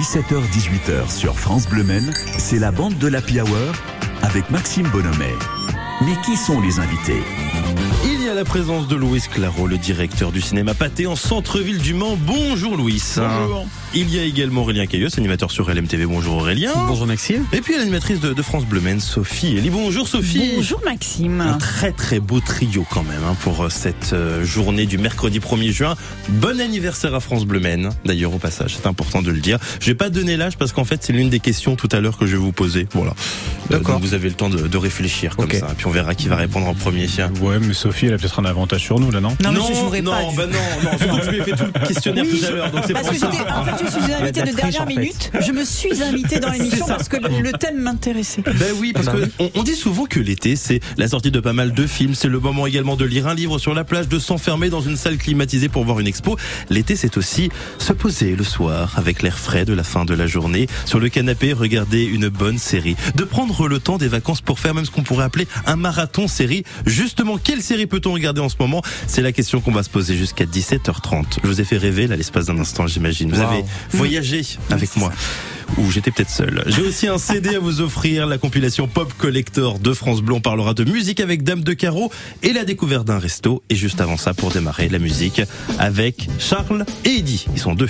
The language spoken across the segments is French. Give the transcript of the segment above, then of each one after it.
17h-18h sur France Bleu Men, c'est la bande de l'Happy Hour avec Maxime Bonhomet. Mais qui sont les invités? La présence de Louis Claro, le directeur du cinéma Pâté en centre-ville du Mans. Bonjour Louis. Bonjour. Il y a également Aurélien Cailleux, animateur sur LMTV. Bonjour Aurélien. Bonjour Maxime. Et puis l'animatrice de, de, France Bleu Men, Sophie. Elie. Bonjour Sophie. Bonjour Maxime. Un très très beau trio quand même hein, pour euh, cette euh, journée du mercredi 1er juin. Bon anniversaire à France Bleu Men. D'ailleurs au passage, c'est important de le dire. Je vais pas donner l'âge parce qu'en fait c'est l'une des questions tout à l'heure que je vais vous poser. Voilà. Euh, D'accord. vous avez le temps de, de réfléchir comme Ok. ça. Puis on verra qui va répondre en premier. Ouais, mais Sophie, elle a peut-être un avantage sur nous, là, non Non, mais non, je jouerai non, pas. bah non, non, surtout que je lui ai fait tout le questionnaire Oui, tout à je- l'heure, donc c'est Parce pour que ça. j'étais, en fait, je suis invitée de dernière en fait. minute. Je me suis invitée dans l'émission parce que le, le thème m'intéressait. Ben oui, parce Bah que oui. on, on dit souvent que l'été, c'est la sortie de pas mal de films, c'est le moment également de lire un livre sur la plage, de s'enfermer dans une salle climatisée pour voir une expo. L'été, c'est aussi se poser le soir avec l'air frais de la fin de la journée, sur le canapé, regarder une bonne série, de prendre le temps des vacances pour faire même ce qu'on pourrait appeler un marathon série. Justement, quelle série peut-on regarder en ce moment C'est la question qu'on va se poser jusqu'à 17h30. Je vous ai fait rêver là l'espace d'un instant, j'imagine. Vous Wow. avez voyagé avec moi ou j'étais peut-être seul. J'ai aussi un CD à vous offrir, la compilation Pop Collector de France Bleu. On parlera de musique avec Dame de Carreau et la découverte d'un resto. Et juste avant ça, pour démarrer, la musique avec Charles et Eddie. Ils sont deux.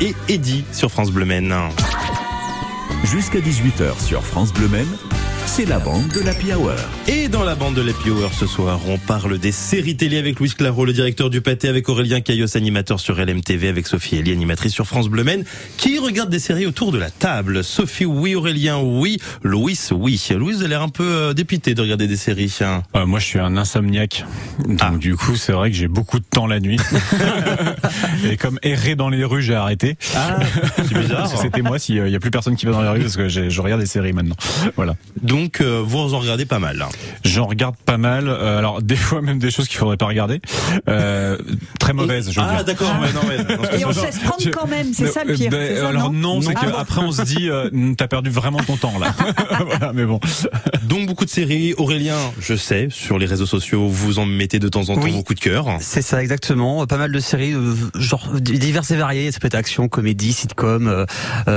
Et Eddie sur France Bleu. Jusqu'à 18h sur France Bleu c'est la bande de l'Happy Hour. Et dans la bande de l'Happy Hour ce soir, on parle des séries télé avec Louis Claro, le directeur du pâté, avec Aurélien Caillos, animateur sur LMTV, avec Sophie Elie, animatrice sur France Bleu Maine, qui regarde des séries autour de la table. Sophie, oui. Aurélien, oui. Louis, oui. Louis, vous a l'air un peu euh, dépité de regarder des séries. hein. Euh, moi, je suis un insomniaque. Donc, Ah. du coup, c'est vrai que j'ai beaucoup de temps la nuit. Et comme errer dans les rues, j'ai arrêté. Ah, c'est bizarre. C'était moi s'il y a plus personne qui va dans les rues parce que je regarde des séries maintenant. Voilà. Donc, euh, vous en regardez pas mal. J'en regarde pas mal. euh, alors, des fois, même des choses qu'il faudrait pas regarder. Euh, très mauvaises, je veux Ah, d'accord. ouais, non, Et on se laisse prendre quand même, c'est ça le pire. ben, ça, alors non, c'est Ah bon qu'après on se dit, euh, t'as perdu vraiment ton temps là. voilà, mais bon. Donc, beaucoup de séries. Aurélien, je sais, sur les réseaux sociaux, vous en mettez de temps en temps Oui. vos coups de cœur. C'est ça exactement. Pas mal de séries, euh, genre diverses et variées. Ça peut être action, comédie, sitcom,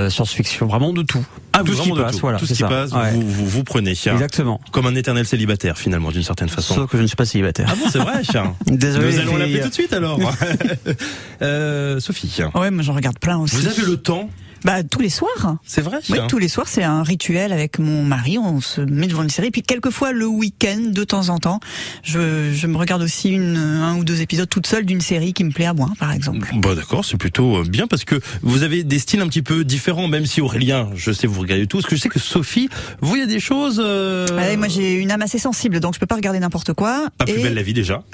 science-fiction, vraiment de tout. Ah, tout ce qui passe, voilà. Tout ce qui ça. passe, Ouais. vous, vous, vous prenez. Exactement. Comme un éternel célibataire, finalement, d'une certaine façon. Sauf que je ne suis pas célibataire. Ah bon, c'est vrai, chien. Désolé. Nous allons l'appeler tout de suite alors. euh, Sophie, Ouais, moi j'en regarde plein aussi. vous avez le temps Bah tous les soirs. C'est vrai Oui, tous les soirs, c'est un rituel avec mon mari. On se met devant une série. Puis quelquefois le week-end, de temps en temps, je, je me regarde aussi une, un ou deux épisodes toute seule d'une série qui me plaît à moi, par exemple. Bon d'accord, c'est plutôt euh, bien parce que vous avez des styles un petit peu différents, même si Aurélien, je sais vous regardez tous, que je sais que Sophie, vous il y a des choses euh, Ouais, moi j'ai une âme assez sensible, donc je peux pas regarder n'importe quoi. pas plus belle la vie déjà.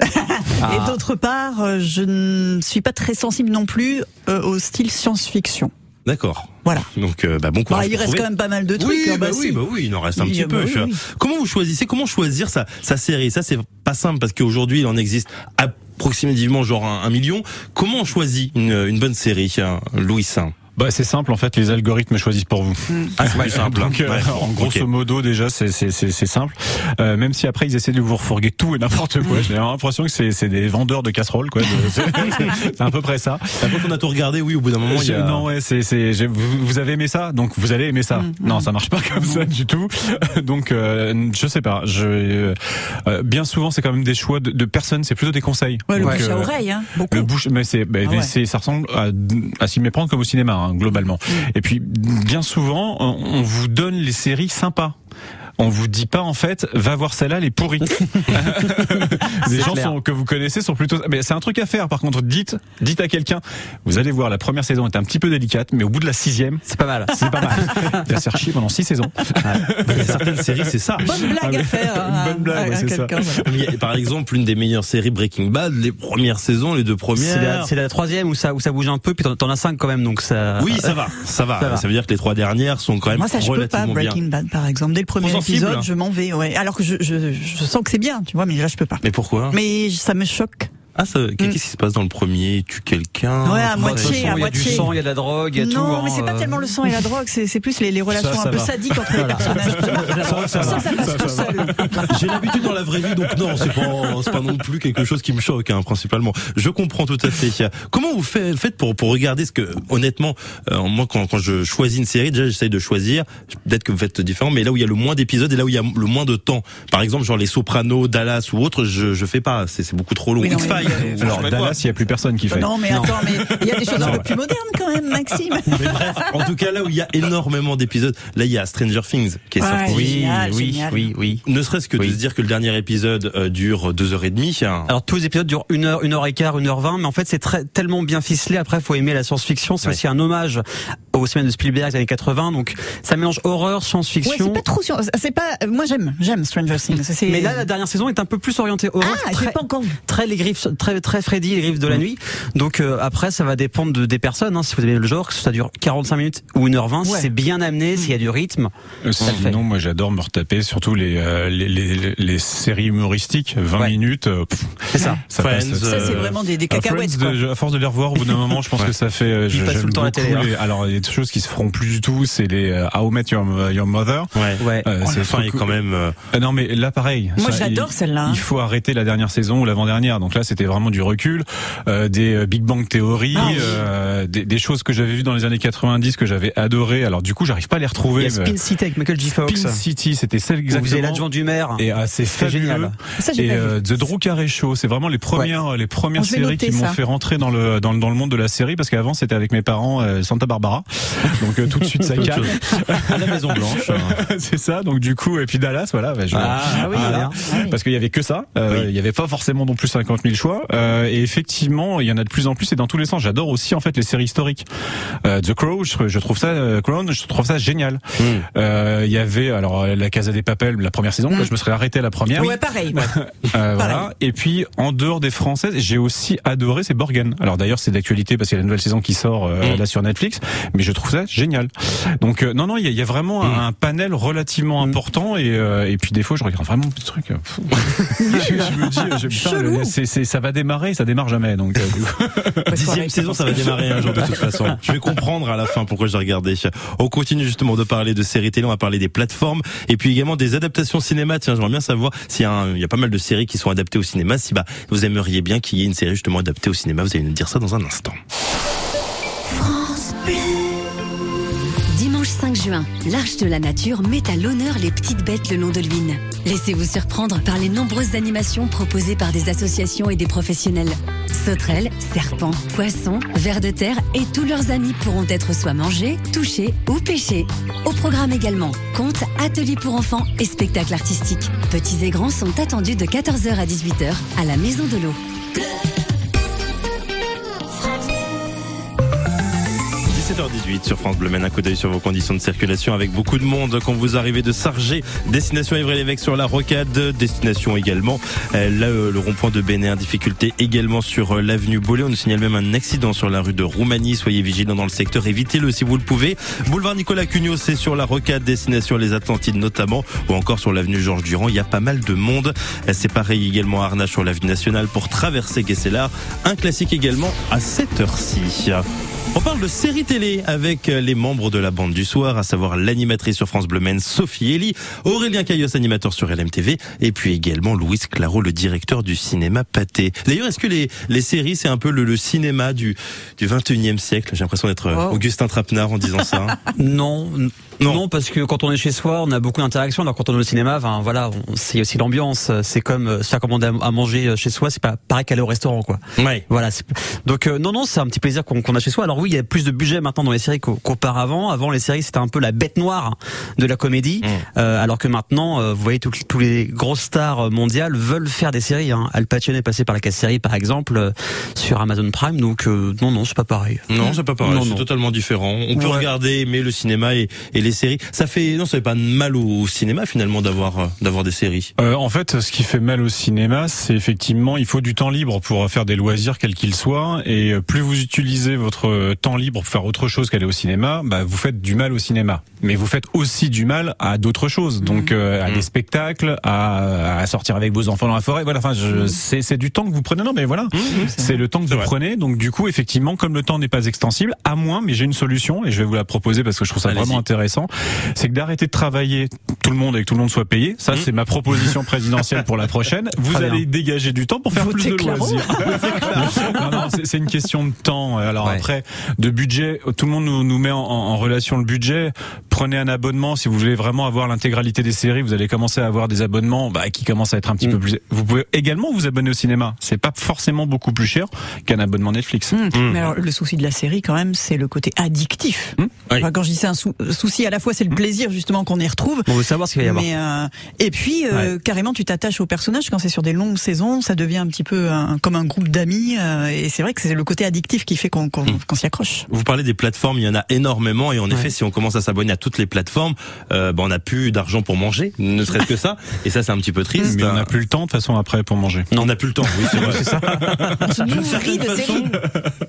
Ah. et d'autre part, euh, je ne suis pas très sensible non plus euh, au style science-fiction. D'accord. Voilà. Donc euh, bah, bon courage. Bah, il reste trouver. quand même pas mal de trucs. Oui, hein, bah, bah, oui, si. bah oui, il en reste un Oui, petit ah peu. bah oui, oui. Comment vous choisissez Comment choisir sa, sa série? Ça, c'est pas simple parce qu'aujourd'hui, il en existe approximativement genre un, un million. Comment on choisit une, une bonne série, hein, Louis Saint? Bah c'est simple en fait, les algorithmes choisissent pour vous. Ah, c'est plus simple. Donc, euh, Ouais, en grosso ok. modo déjà c'est c'est c'est c'est simple. Euh, même si après ils essaient de vous refourguer tout et n'importe quoi. J'ai l'impression que c'est c'est des vendeurs de casseroles quoi. C'est c'est à peu près ça. Bah, Quand on a tout regardé, oui, au bout d'un moment, il y Je- a... Non ouais c'est c'est vous, vous avez aimé ça donc vous allez aimer ça. Mm, Non ça marche pas comme ça du tout. donc euh, je sais pas. Je euh, bien souvent c'est quand même des choix de, de personnes. C'est plutôt des conseils. Ouais, le Donc, bouche à euh, oreille, hein, beaucoup. le bouche, mais c'est, bah, Ah ouais. ça ressemble à, à s'y méprendre comme au cinéma, hein, globalement. Et puis, bien souvent, on, on vous donne les séries sympas. On vous dit pas en fait, va voir celle-là, elle est pourrie. les gens sont, que vous connaissez sont plutôt. Mais c'est un truc à faire. Par contre, dites, dites à quelqu'un, vous allez voir, la première saison est un petit peu délicate, mais au bout de la sixième, C'est pas mal. c'est pas mal. Il va se faire chier pendant six saisons. Il y a certaines séries, c'est ça. Bonne blague Ah, mais- à faire. hein, Bonne blague, à- ouais, à c'est ça. voilà. Par exemple, l'une des meilleures séries Breaking Bad, les premières saisons, les deux premières. c'est la troisième où ça où ça bouge un peu, puis t'en- as cinq quand même, donc ça. Oui, ça va, ça va. Ça va. Ça veut dire que les trois dernières sont quand même Moi, ça, je peux pas, relativement bien. Breaking Bad, par exemple. Dès le premier. Épisode, je m'en vais, ouais. Alors que je, je, je sens que c'est bien, tu vois, mais là, je peux pas. Mais pourquoi? Mais ça me choque. Ah, ça, qu'est-ce qui se passe dans le premier? Il tue quelqu'un? Ouais, à moitié, à il y a du moitié. sang, il y a de la drogue, il y a tout. non, hein, mais c'est pas euh. tellement le sang et la drogue, c'est c'est plus les, les relations ça un peu va. sadiques entre les personnages. Ça, Ça, ça passe tout seul. J'ai l'habitude dans la vraie vie, donc non, c'est pas, c'est pas non plus quelque chose qui me choque, hein, principalement. Je comprends tout à fait. Comment vous faites, pour, pour regarder ce que, honnêtement, euh, moi, quand, quand je choisis une série, déjà, j'essaye de choisir, peut-être que vous faites différent, mais là où il y a le moins d'épisodes et là où il y a le moins de temps. Par exemple, genre les Sopranos, Dallas ou autre, je, je fais pas. C'est c'est beaucoup trop long. Oui, non, Mais- je Alors Dallas, il y a plus personne qui fait. Non, mais attends, mais il y a des choses un peu plus modernes quand même, Maxime. Mais bref, en tout cas, là où il y a énormément d'épisodes, là, il y a Stranger Things qui est Ouais. sorti. Oui, Génial, oui, génial. oui, oui. Ne serait-ce que Oui. de se dire que le dernier épisode euh, dure deux heures et demie. hein. Alors tous les épisodes durent une heure, une heure et quart, une heure vingt, mais en fait c'est très tellement bien ficelé. Après, faut aimer la science-fiction. C'est Ouais. aussi un hommage aux semaines de Spielberg des années 80. Donc ça mélange horreur, Ouais, science-fiction. c'est pas trop. C'est pas. Moi, j'aime, j'aime Stranger Things. Mais là, la dernière saison est un peu plus orientée horreur. ah, très, pas encore vu. très les griffes, très très Freddy, les griffes de la nuit. Donc euh, après, ça va dépendre de, des personnes. Hein, si vous aimez le genre, que ça dure 45 minutes ou 1h20, si Ouais. c'est bien amené, s'il y a du rythme. Euh, fait. Sinon, moi, j'adore me retaper, surtout les, euh, les, les, les séries humoristiques, 20 Ouais. minutes. euh, C'est ça. ça. Ça, c'est Euh, vraiment des, des Ah, cacahuètes. Friends, quoi. de- à force de les revoir au bout d'un moment, je pense Ouais. que ça fait. j'aime tout le temps à la télé, hein. les- alors, il y a des choses qui se feront plus du tout. C'est les How I Met Your, Your Mother. Ouais. Ouais. Euh, C'est fin quand même. non, mais là, pareil. Moi, j'adore celle-là. hein. Il faut arrêter la dernière saison ou l'avant-dernière. Donc là, c'était vraiment du recul, euh, des euh, Big Bang Theory, Ah oui. euh, des, des choses que j'avais vues dans les années 90 que j'avais adoré. Alors du coup, j'arrive pas à les Il retrouver. y a Spin City avec Michael J. Fox. Spin City, c'était celle Où vous avez exactement. l'adjoint du maire. Et ah, c'est génial. Ça, Et euh, The Drew Carey Show, c'est vraiment les premières, les premières séries qui m'ont fait rentrer dans le dans, le- dans le monde de la série parce qu'avant c'était avec mes parents euh, Santa Barbara. Donc euh, tout de suite ça calme. à la Maison Blanche. c'est ça. Donc du coup et puis Dallas, voilà. bah, je- Ah oui, voilà. bien. Parce qu'il y avait que ça. Euh, Oui. Il y avait pas forcément non plus 50 000 choix. Euh, et effectivement, il y en a de plus en plus et dans tous les sens. J'adore aussi en fait les séries historiques. Euh, The Crow, je, je trouve ça euh, Crown, je trouve ça génial. Mm. Euh, Il y avait alors euh, la Casa des Papel, la première saison. là, je me serais arrêté à la première. Ouais, pareil. ouais. Euh, voilà. Et puis en dehors des françaises, j'ai aussi adoré c'est Borgen. Alors d'ailleurs c'est d'actualité parce qu'il y a la nouvelle saison qui sort euh, Mm. là sur Netflix, mais je trouve ça génial. Donc euh, non non il y a, il y a vraiment un, un panel relativement important et euh, et puis des fois je regarde vraiment des trucs. je, je me dis je, putain, Chelou. le- c'est, c'est, ça va démarrer, ça démarre jamais. Donc euh, du coup. Dixième saison, ça va démarrer un jour de toute façon. Je vais comprendre à la fin pourquoi j'ai regardé. On continue justement de parler de séries télé, on va parler des plateformes et puis également des adaptations cinéma. Tiens, j'aimerais bien savoir s'il y a, un- il y a pas mal de séries qui sont adaptées au cinéma. Si bah vous aimeriez bien qu'il y ait une série justement adaptée au cinéma, vous allez nous dire ça dans un instant. l'Arche de la Nature met à l'honneur les petites bêtes le long de l'Huine. Laissez-vous surprendre par les nombreuses animations proposées par des associations et des professionnels. Sauterelles, serpents, poissons, vers de terre et tous leurs amis pourront être soit mangés, touchés ou pêchés. Au programme également, contes, ateliers pour enfants et spectacles artistiques. Petits et grands sont attendus de 14h à 18h à la Maison de l'eau. 17h18 sur France Bleu mène un coup d'œil sur vos conditions de circulation avec beaucoup de monde quand vous arrivez de Sargé, destination Évry-l'Évêque sur la Rocade, destination également euh, là, euh, le rond-point de Bénin, difficulté également sur euh, l'avenue Bollé. On nous signale même un accident sur la rue de Roumanie. Soyez vigilants dans le secteur, évitez-le si vous le pouvez. Boulevard Nicolas Cugnot, c'est sur la Rocade, destination les Atlantides notamment, ou encore sur l'avenue Georges Durand. Il y a pas mal de monde. C'est pareil également à Arnage sur l'avenue nationale pour traverser Guesselar. Un classique également à cette heure-ci. On parle de séries télé avec euh, les membres de la bande du soir, à savoir l'animatrice sur France Bleu Maine, Sophie Elie, Aurélien Caillos, animateur sur LMTV, et puis également Louis Claro, le directeur du cinéma Pâté. D'ailleurs, est-ce que les, les séries, c'est un peu le, le cinéma du, du 21e siècle? J'ai l'impression d'être euh. Augustin Trapenard en disant ça. hein. Non, Non. non, parce que quand on est chez soi, on a beaucoup d'interactions. Alors quand on est au cinéma, enfin voilà, on- c'est aussi l'ambiance. C'est comme euh, se faire commander à manger euh, chez soi, c'est pas pareil qu'aller au restaurant, quoi. ouais. Voilà. Donc euh, non, non, c'est un petit plaisir qu'on qu'on a chez soi. Alors oui, il y a plus de budget maintenant dans les séries qu'au- qu'auparavant. Avant, les séries c'était un peu la bête noire de la comédie, Mm. Euh, alors que maintenant, euh, vous voyez, tous tous les grosses stars mondiales veulent faire des séries. Hein. Al Pacino est passé par la case série, par exemple, euh, sur Amazon Prime. Donc euh, non, non, c'est pas pareil. Non, c'est pas pareil, c'est totalement différent. On peut regarder, aimer le cinéma et, et les séries. Ça fait, non, ça fait pas de mal au cinéma finalement d'avoir euh, d'avoir des séries. Euh, en fait, ce qui fait mal au cinéma, c'est effectivement, il faut du temps libre pour faire des loisirs, quels qu'ils soient, et euh, plus vous utilisez votre temps libre pour faire autre chose qu'aller au cinéma, bah, vous faites du mal au cinéma. Mais vous faites aussi du mal à d'autres choses, donc euh, à Mhm. des spectacles, à, à sortir avec vos enfants dans la forêt. Voilà, enfin, je- c'est c'est du temps que vous prenez. Non, mais voilà, c'est le temps que vous vrai. prenez. Donc du coup, effectivement, comme le temps n'est pas extensible, à moins, mais j'ai une solution et je vais vous la proposer parce que je trouve ça vraiment intéressant, c'est que d'arrêter de travailler tout le monde et que tout le monde soit payé. Ça, Mhm. c'est ma proposition présidentielle pour la prochaine. Vous Très allez dégager du temps pour faire plus de loisirs. c'est- une question de temps. Alors Ouais. après, de budget, tout le monde nous, nous met en, en relation le budget. Prenez un abonnement si vous voulez vraiment avoir l'intégralité des séries. Vous allez commencer à avoir des abonnements bah, qui commencent à être un petit Mm. peu plus. Vous pouvez également vous abonner au cinéma. C'est pas forcément beaucoup plus cher qu'un abonnement Netflix. Hum, Mm. Mais alors, le souci de la série, quand même, c'est le côté addictif. Oui. Enfin, quand je dis c'est un sou- souci, à la fois c'est le plaisir justement qu'on y retrouve. On veut savoir ce qu'il va y avoir. Mais euh, et puis euh, carrément tu t'attaches au personnage quand c'est sur des longues saisons, ça devient un petit peu un- comme un groupe d'amis euh, et c'est vrai que c'est le côté addictif qui fait qu'on qu'on s'y accroche. Vous parlez des plateformes, il y en a énormément et en effet, si on commence à s'abonner à toutes les plateformes, euh, bah, on n'a plus d'argent pour manger, ne serait-ce que ça. Et ça, c'est un petit peu triste. Mais on n'a plus le temps de toute façon après pour manger. Non, on n'a plus le temps. Oui, c'est vrai. On se nourrit certaine de façon, séries.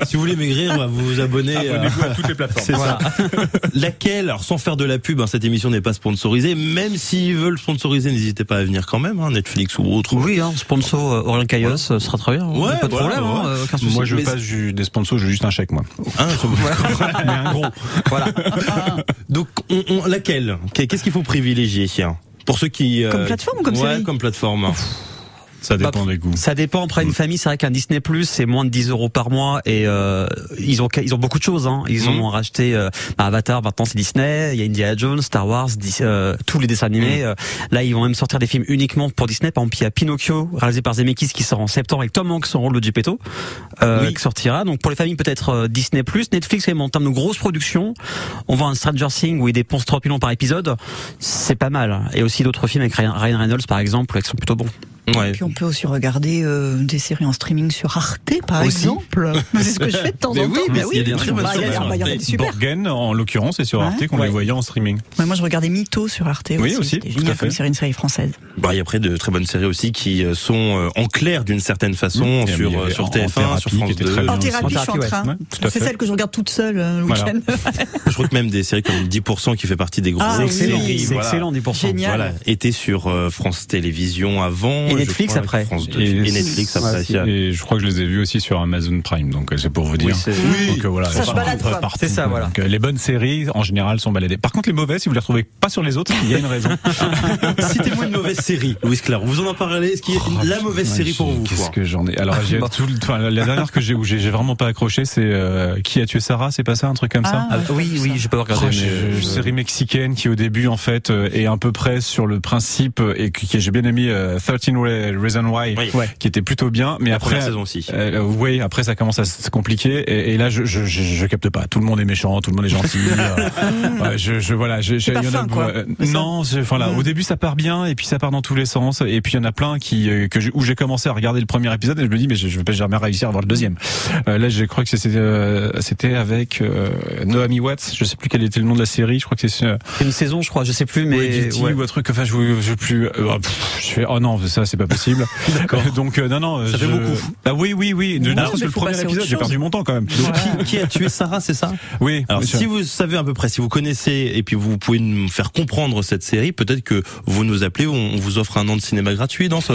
si vous voulez maigrir, bah, vous vous abonnez. à toutes les plateformes. C'est ça. Laquelle, alors sans faire de la pub, hein, cette émission n'est pas sponsorisée, même s'ils veulent sponsoriser, n'hésitez pas à venir quand même, hein, Netflix ou autre. Oui, hein, sponsor euh, Aurélien Caillos, ce sera très bien. Ouais, pas de voilà, problème, hein, ouais. euh, aucun souci. Moi, je veux Mais- pas ju- des sponsors, je veux juste un chèque, moi. Sur- Mais un gros. Voilà. Donc, on, on- laquelle? Qu'est-ce qu'il faut privilégier Pour ceux qui... euh, Comme plateforme ou comme ouais, série? comme plateforme. Ça dépend Bah, des goûts. Ça dépend. Après une famille, c'est vrai qu'un Disney Plus c'est moins de 10 euros par mois et euh, ils ont ils ont beaucoup de choses. Hein. Ils Mhm. ont racheté euh, bah, Avatar. Maintenant c'est Disney. Il y a Indiana Jones, Star Wars, Dis- euh, tous les dessins animés. Euh, là ils vont même sortir des films uniquement pour Disney. Par exemple il y a Pinocchio réalisé par Zemeckis qui sort en septembre avec Tom Hanks en rôle de Geppetto euh, Oui. qui sortira. Donc pour les familles peut-être euh, Disney Plus, Netflix même en termes de grosses productions. On voit un Stranger Things où il dépense 30 millions par épisode. C'est pas mal. Et aussi d'autres films avec Ryan Reynolds par exemple qui sont plutôt bons. Ouais. Puis on peut aussi regarder euh, des séries en streaming sur Arte, par Aussi. exemple. C'est ce que je fais de temps Mais en oui, temps. mais Bah il y a des bien très sûr. bonnes Bah, séries bah. Borgen, en l'occurrence, c'est sur Ouais. Arte qu'on Ouais. les voyait en streaming. Moi, je regardais Mytho sur Arte Oui, aussi. aussi, C'était tout à génial fait. comme série, une série française. Bah, il y a après de très bonnes séries aussi qui euh, sont euh, en clair d'une certaine façon. Et sur, euh, sur En- en TF1, thérapie sur France était 2. très bien En thérapie, je suis en train. C'est celle que je regarde toute seule le week-end. Je trouve que même des séries comme 10% qui fait partie des grosses Ah, oui. séries. C'est excellent 10%. Génial. Voilà, était sur France Télévisions avant. Et je Netflix crois, après. France 2, Et- et, Netflix après. Et je crois que je les ai vus aussi sur Amazon Prime, donc euh, c'est pour vous dire. Oui, Donc euh, voilà, Ça se balade, C'est ça, voilà. Donc, euh, les bonnes séries, en général, sont baladées. Par contre, les mauvaises, si vous les retrouvez pas sur les autres, il y a une raison. Citez-moi une mauvaise série, Louis Claire. Vous en en parlez Est-ce qu'il y a une- la mauvaise série pour vous Qu'est-ce que j'en ai Alors, la dernière que j'ai où j'ai vraiment pas accroché, c'est euh, Qui a tué Sarah C'est pas ça, un truc comme ça Ah, oui, oui, j'ai pas regardé. Oh, série mexicaine qui au début en fait est un peu près sur le principe et que, j'ai bien aimé euh, 13 Re- Reasons Why Oui. Qui était plutôt bien mais La après première saison aussi. euh, oui après ça commence à se compliquer et, et là je, je, je, je capte pas tout le monde est méchant tout le monde est gentil euh, ouais, je, je voilà je, je- pas il y en a- fin, quoi. euh, C'est ça non c'est- enfin là, Mm. au début ça part bien et puis ça part dans tous les sens et puis il y en a plein qui euh, que où j'ai commencé à regarder le premier épisode et je me dis mais je, je vais pas jamais réussir à voir le deuxième euh, là je crois que c'était euh, c'était avec euh, Naomi Watts je sais plus quel était le nom de la série je crois que c'est euh, une saison, je crois, je sais plus, mais ouais. ou un truc enfin je je plus euh, pff, je fais oh non ça c'est pas possible D'accord. donc euh, non non Ça fait beaucoup. ah oui oui oui Non, mais serait-ce que le premier épisode j'ai perdu mon temps quand même Donc, qui, qui a tué Sarah, c'est ça? Oui Alors, si vous savez à peu près, si vous connaissez et puis vous pouvez nous faire comprendre cette série, peut-être que vous nous appelez, on, on vous offre un an de cinéma gratuit dans ce.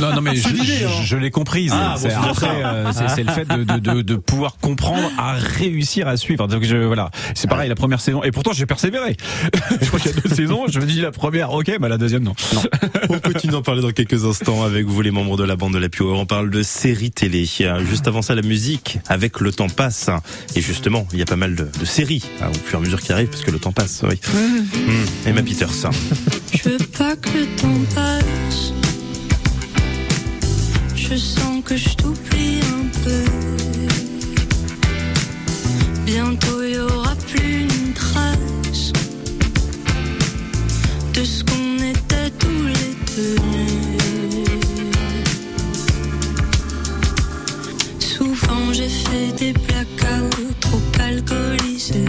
Non, non, mais je, je- hein. je l'ai comprise. Ah, C'est- euh, c'est c'est le fait de, de, de, de pouvoir comprendre, à réussir à suivre. Donc je, voilà, c'est pareil la première saison. Et pourtant, j'ai persévéré. je crois qu'il y a deux saisons. Je me dis la première, ok, bah la deuxième non. non. On continue d'en parler dans quelques instants? Avec vous, les membres de la bande de la Pure. On parle de séries télé. Juste avant ça, la musique, avec le temps passe. Et justement, il y a pas mal de, de séries hein, au fur et à mesure qui arrivent, parce que le temps passe. Oui. Mmh. Emma Peters. Je veux pas que le temps passe. Je sens que je t'oublie un peu. Bientôt il y aura plus une trace de ce qu'on était tous les deux. J'ai des blackouts trop alcoolisés.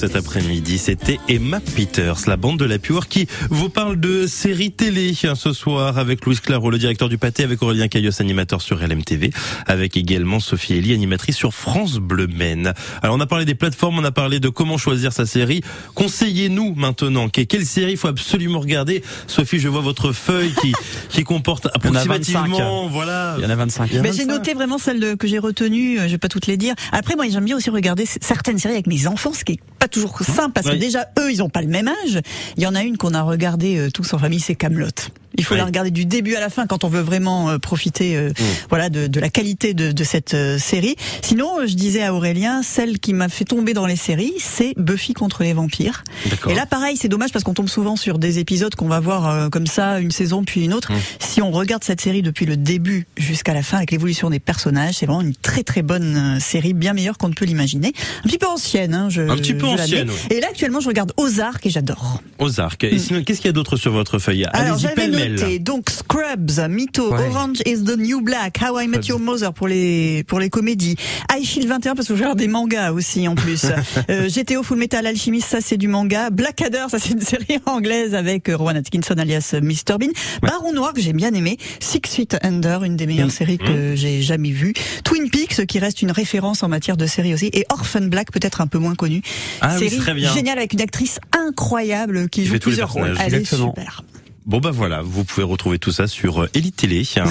Cet après-midi. C'était Emma Peters, la bande de la Pure, qui vous parle de séries télé hein, ce soir avec Louis Claro, le directeur du pâté, avec Aurélien Caillos, animateur sur LMTV, avec également Sophie Elie, animatrice sur France Bleu Maine. Alors on a parlé des plateformes, on a parlé de comment choisir sa série. Conseillez-nous maintenant. Que- Quelle série faut absolument regarder? Sophie, je vois votre feuille qui, qui comporte Il y en a approximativement, voilà. Il y en a 25. Ben, j'ai noté vraiment celles de- que j'ai retenues, euh, je vais pas toutes les dire. Après, moi, j'aime bien aussi regarder certaines séries avec mes enfants, ce qui est pas toujours simple, parce que déjà, eux, ils ont pas le même âge. Il y en a une qu'on a regardée euh, tous en famille, c'est Camelot. Il faut Oui. la regarder du début à la fin quand on veut vraiment euh, profiter, euh, voilà, de, de la qualité de, de cette euh, série. Sinon, euh, je disais à Aurélien, celle qui m'a fait tomber dans les séries, c'est Buffy contre les vampires. Et là, pareil, c'est dommage parce qu'on tombe souvent sur des épisodes qu'on va voir euh, comme ça, une saison puis une autre. Si on regarde cette série depuis le début jusqu'à la fin, avec l'évolution des personnages, c'est vraiment une très très bonne série, bien meilleure qu'on ne peut l'imaginer. Un petit peu ancienne, hein, je, Un petit peu ancienne. Et là, actuellement, je regarde Ozark et j'adore. Ozark. Et sinon, qu'est-ce qu'il y a d'autre sur votre feuille? Alors, Allez-y. Noté donc Scrubs, Mytho, Ouais. Orange is the New Black, How I Met Your Mother pour les pour les comédies, I Shield 21 parce que je regarde des mangas aussi en plus. euh, GTO Full Metal Alchemist, ça c'est du manga. Blackadder, ça c'est une série anglaise avec euh, Rowan Atkinson alias euh, Mr Bean. Baron Noir que j'ai bien aimé. Six Feet Under, une des meilleures Mm. séries que j'ai jamais vues. Twin Peaks qui reste une référence en matière de série aussi. Et Orphan Black peut-être un peu moins connu. Ah oui, série c'est très bien. géniale avec une actrice incroyable qui, Qui joue fait plusieurs rôles. Elle Exactement. est super. Bon bah voilà, vous pouvez retrouver tout ça sur euh, Elite Télé, hein.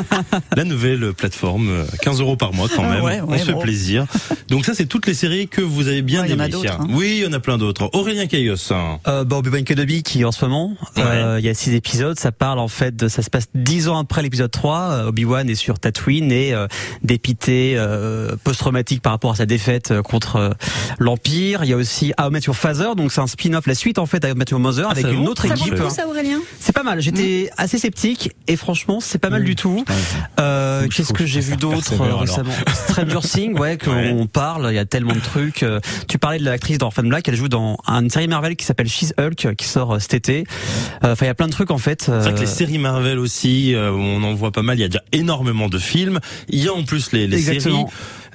la nouvelle plateforme, euh, 15 euros par mois quand Ah même. ouais, On ouais, se fait bon. plaisir. Donc ça c'est toutes les séries que vous avez bien Ouais, y en a hein. Oui, il y en a plein d'autres. Aurélien Caillos. hein. Euh, bah, Obi-Wan Kenobi qui en ce moment, euh, il y a six épisodes, ça parle en fait, de, ça se passe dix ans après l'épisode 3, euh, Obi-Wan est sur Tatooine et euh, dépité euh, post-traumatique par rapport à sa défaite euh, contre euh, l'Empire. Il y a aussi How I Met Your Father, donc c'est un spin-off, la suite en fait I Met Your Mother Ah, avec une bon autre Ça équipe. ça, Aurélien? C'est pas mal, j'étais assez sceptique et franchement c'est pas mal du tout. Euh, Qu'est-ce que j'ai vu d'autre euh, récemment? Stranger Things, ouais, qu'on parle, il y a tellement de trucs. Euh, Tu parlais de l'actrice d'Orphan Black, elle joue dans une série Marvel qui s'appelle She's Hulk qui sort euh, cet été. Euh, Enfin, il y a plein de trucs en fait. C'est vrai que les séries Marvel aussi, on en voit pas mal. Il y a déjà énormément de films. Il y a en plus les, les séries.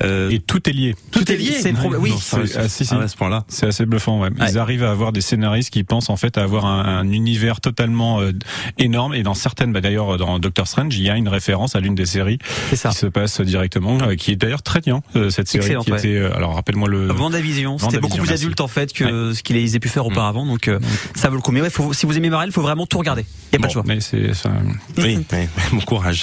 Euh, Et tout est lié. tout est lié. c'est. Oui, ah, si, si. Ah, à ce point-là. C'est assez bluffant, ouais. Ils Ouais. arrivent à avoir des scénaristes qui pensent en fait à avoir un, un univers totalement euh, énorme. Et dans certaines, bah, d'ailleurs dans Doctor Strange, il y a une référence à l'une des séries c'est ça. qui se passe directement, euh, qui est d'ailleurs très bien euh, cette série. Excellente, qui ouais. était, euh, alors rappelle-moi le. Vendavision, c'était beaucoup plus merci. adulte en fait que ce qu'ils aient pu faire auparavant, donc euh, ça vaut le coup. Mais ouais, faut, si vous aimez Marvel, faut vraiment tout regarder. Il y a pas de choix. mais c'est ça. Oui, oui, bon courage.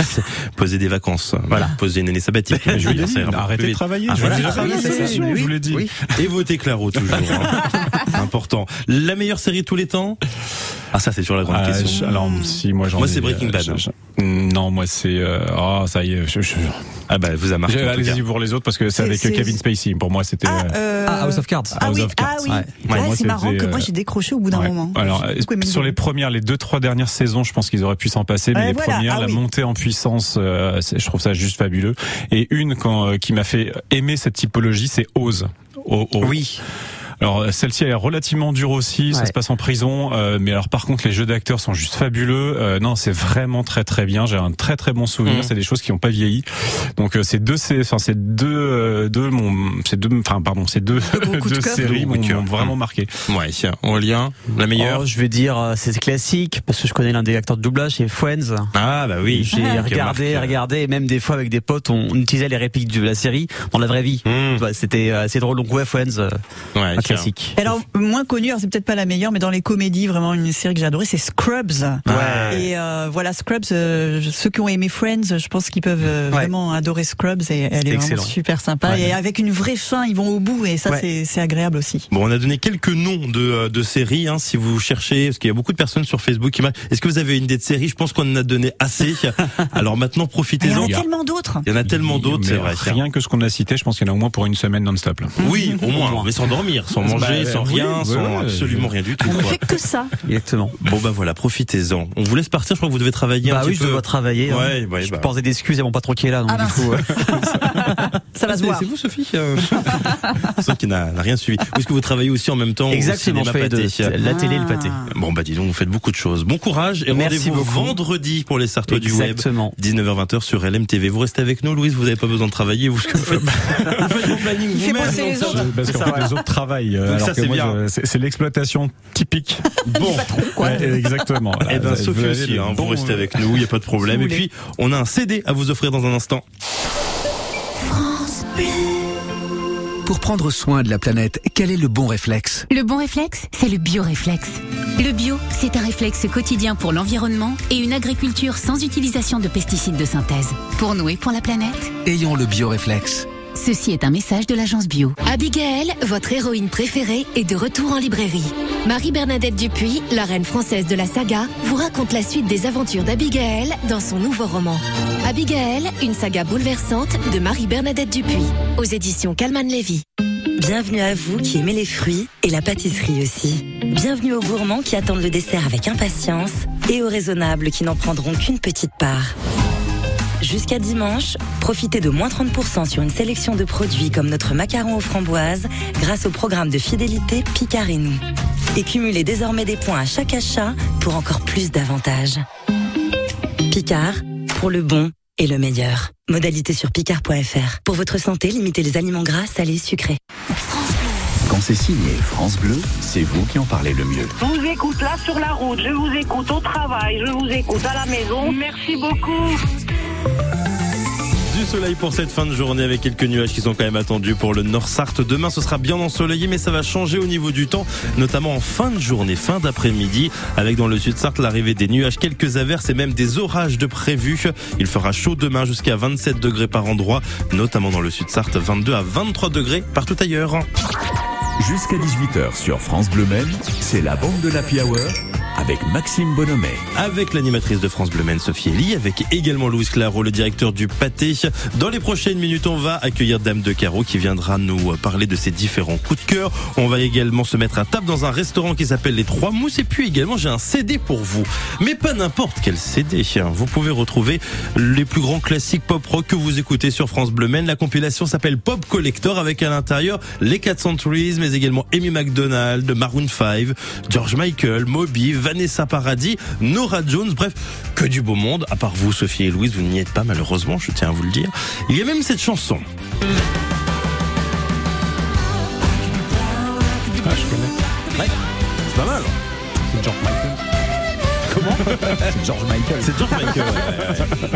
Poser des vacances. Voilà. Poser une année sabbatique. Arrêtez travailler. Ah, je voilà. Ah, jamais oui, je vous l'ai dit. Oui. Et votez Claro toujours. hein. Important. La meilleure série de tous les temps? Ah ça c'est sur la grande Ah, question. je- alors si moi j'en Moi, c'est Breaking euh, Bad. je- je- non moi c'est euh, oh ça y est je, je, Ah bah vous a marqué. allez-y pour les autres parce que c'est avec Kevin Spacey pour moi c'était Ah, euh, euh, Ah, House of Cards. Ah House oui, of Cards. ah oui. Ouais. Ouais, moi, c'est marrant que moi euh, j'ai décroché au bout d'un Ouais. moment. Alors, aimé le sur les premières, les deux, trois dernières saisons, je pense qu'ils auraient pu s'en passer, mais Ouais, les voilà. premières, Ah la oui. montée en puissance, euh, je trouve ça juste fabuleux. Et une quand, euh, qui m'a fait aimer cette typologie, c'est Oz. Oui. Alors euh, celle-ci elle est relativement dure aussi, ça se passe en prison, euh, mais alors par contre les jeux d'acteurs sont juste fabuleux. Euh, non, c'est vraiment très très bien. J'ai un très très bon souvenir. Mhm. C'est des choses qui n'ont pas vieilli. Donc euh, ces deux, c'est enfin ces deux, euh, deux, mon, ces deux, enfin pardon, ces deux, Deux de séries m'ont vraiment Mhm. marqué. Ouais, tiens, Aurélien, la meilleure. Oh, je vais dire, euh, c'est classique parce que je connais l'un des acteurs de doublage, c'est Friends. Ah bah oui. J'ai regardé, marque, regardé, et même des fois avec des potes, on, on utilisait les répliques de la série dans la vraie vie. Bah, C'était euh, assez drôle. Donc ouais, Friends, euh, Ouais. Classique. Alors moins connu, alors c'est peut-être pas la meilleure, mais dans les comédies, vraiment une série que j'ai adorée, c'est Scrubs. Ouais. Et euh, voilà, Scrubs. euh, ceux qui ont aimé Friends, je pense qu'ils peuvent euh, Ouais. vraiment adorer Scrubs et elle est Excellent. vraiment super sympa. Et avec une vraie fin, ils vont au bout et ça Ouais. c'est agréable aussi. Bon, on a donné quelques noms de, de séries, hein, si vous cherchez, parce qu'il y a beaucoup de personnes sur Facebook qui. Est-ce que vous avez une idée de série Je pense qu'on en a donné assez. Alors maintenant, Il y en profitez-en. a tellement d'autres. Il y en a tellement d'autres, c'est vrai. Rien que ce qu'on a cité, je pense qu'il y en a au moins pour une semaine non-stop. Oui, au moins, mais sans dormir, sans manger, Bah, sans oui, rien, sans absolument rien du tout. On ne fait que ça. Exactement. Bon bah voilà, profitez-en. On vous laisse partir, je crois que vous devez travailler un Bah petit oui, je peu. dois travailler. hein. Ouais, ouais, je bah. pense des excuses à mon patron qui est là, donc Ah du coup. euh, Ça va se voir. c'est vous Sophie euh, C'est qui n'a rien suivi. Ou est-ce que vous travaillez aussi en même temps au Exactement, je cinéma fais de, pâté la télé et le pâté. Ah. Bon bah dis donc, vous faites beaucoup de choses. Bon courage et Merci rendez-vous vendredi pour les Sartois du web. Exactement. 19h20 sur LMTV. Vous restez avec nous, Louise. Vous n'avez pas besoin de travailler. Vous, ce que vous faites, vous faites vos plannings vous-même, Parce qu'en fait, les autres travaillent. Euh, Donc alors ça, que c'est moi, l'exploitation typique. Bon. Ouais, exactement. Voilà. Eh ben, Vous Sophie aussi, hein, bon, vous restez euh, avec nous, il n'y a pas de problème. Si Et puis, on a un CD à vous offrir dans un instant. Pour prendre soin de la planète, quel est le bon réflexe? Le bon réflexe, c'est le bioréflexe. Le bio, c'est un réflexe quotidien pour l'environnement et une agriculture sans utilisation de pesticides de synthèse. Pour nous et pour la planète, Ayons le bioréflexe. Ceci est un message de l'agence bio. Abigail, votre héroïne préférée, est de retour en librairie. Marie-Bernadette Dupuis, la reine française de la saga, vous raconte la suite des aventures d'Abigail dans son nouveau roman. Abigail, une saga bouleversante de Marie-Bernadette Dupuis, aux éditions Calman Lévy. Bienvenue à vous qui aimez les fruits et la pâtisserie aussi. Bienvenue aux gourmands qui attendent le dessert avec impatience et aux raisonnables qui n'en prendront qu'une petite part. Jusqu'à dimanche, profitez de moins 30% sur une sélection de produits comme notre macaron aux framboises grâce au programme de fidélité Picard et nous. Et cumulez désormais des points à chaque achat pour encore plus d'avantages. Picard, pour le bon et le meilleur. Modalité sur picard.fr. Pour votre santé, limitez les aliments gras, salés, sucrés. Quand c'est signé France Bleu, c'est vous qui en parlez le mieux. Je vous écoute là sur la route, je vous écoute au travail, je vous écoute à la maison. Merci beaucoup. Du soleil pour cette fin de journée avec quelques nuages qui sont quand même attendus pour le Nord Sarthe. Demain, ce sera bien ensoleillé, mais ça va changer au niveau du temps, notamment en fin de journée, fin d'après-midi, avec dans le Sud Sarthe l'arrivée des nuages, quelques averses et même des orages de prévus. Il fera chaud demain jusqu'à 27 degrés par endroit, notamment dans le Sud Sarthe, 22 à 23 degrés partout ailleurs. Jusqu'à 18h sur France Bleu Maine, c'est la bande de l'Happy Hour avec Maxime Bonhomet. avec l'animatrice de France Bleu Maine, Sophie Elie, avec également Louis Claro, le directeur du pâté. Dans les prochaines minutes, on va accueillir Dame de Carreau qui viendra nous parler de ses différents coups de cœur. On va également se mettre à table dans un restaurant qui s'appelle Les Trois Mousses. Et puis également, j'ai un CD pour vous. Mais pas n'importe quel CD. Vous pouvez retrouver les plus grands classiques pop rock que vous écoutez sur France Bleu Maine. La compilation s'appelle Pop Collector avec à l'intérieur les 4 Centuries, mais également Amy McDonald, Maroon 5, George Michael, Moby, Vanessa Paradis, Nora Jones, bref, que du beau monde. À part vous, Sophie et Louise, vous n'y êtes pas malheureusement, je tiens à vous le dire. Il y a même cette chanson. Ah, je connais. C'est pas mal. C'est George Michael. Comment C'est George Michael. C'est George Michael. ouais.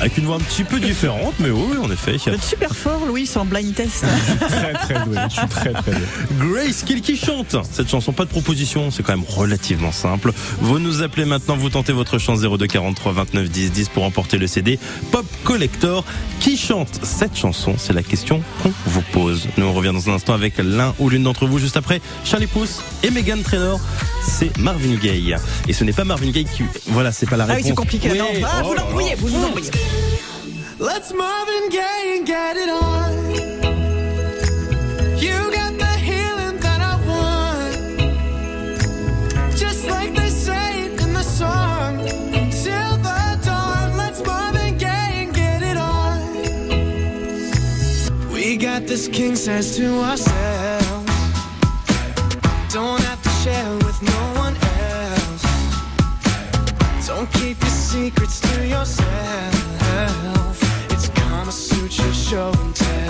Avec une voix un petit peu différente, mais oui, en effet. Vous êtes super fort, Louis, en blind test. très très doué. Je suis très très doué. Grace Kill qui chante cette chanson. Pas de proposition, c'est quand même relativement simple. Vous nous appelez maintenant, vous tentez votre chance 02 43 29 10 10 pour emporter le CD Pop Collector. Qui chante cette chanson? C'est la question qu'on vous pose. Nous on revient dans un instant avec l'un ou l'une d'entre vous juste après Charlie Pouce et Megan Trainor. C'est Marvin Gaye. Et ce n'est pas Marvin Qui. Voilà, c'est pas la Ah réponse. oui, c'est compliqué. Oui. Non, ah, Oh vous l'embrouillez, vous nous embrouillez. Let's Marvin Gaye and get it on. You got the healing that I want. Just like they say in the song. Till the dawn, let's Marvin Gaye and get it on. We got this king size to ourselves. Don't have to share secrets to yourself. It's Kama Sutra show and tell.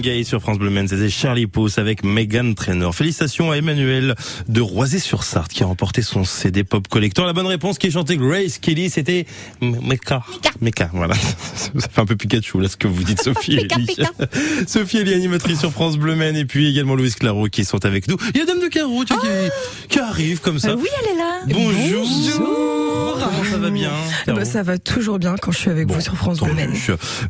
Gaye sur France Bleu Maine, c'était Charlie Pouce avec Megan Trainor. Félicitations à Emmanuel de Roisé-sur-Sarthe qui a remporté son CD Pop Collector. La bonne réponse qui est chantée Grace Kelly, c'était Meka. Meka, voilà. Ça fait un peu Pikachu là ce que vous dites Sophie. Sophie Elie, animatrice sur France Bleu Maine et puis également Louise Claro qui sont avec nous. Il y a Dame de Caro tiens, qui, qui arrive comme ça. Euh, oui, elle est là. Bonjour. Bonjour. Comment ça va bien Eh ben, ça va toujours bien quand je suis avec vous sur France Bleu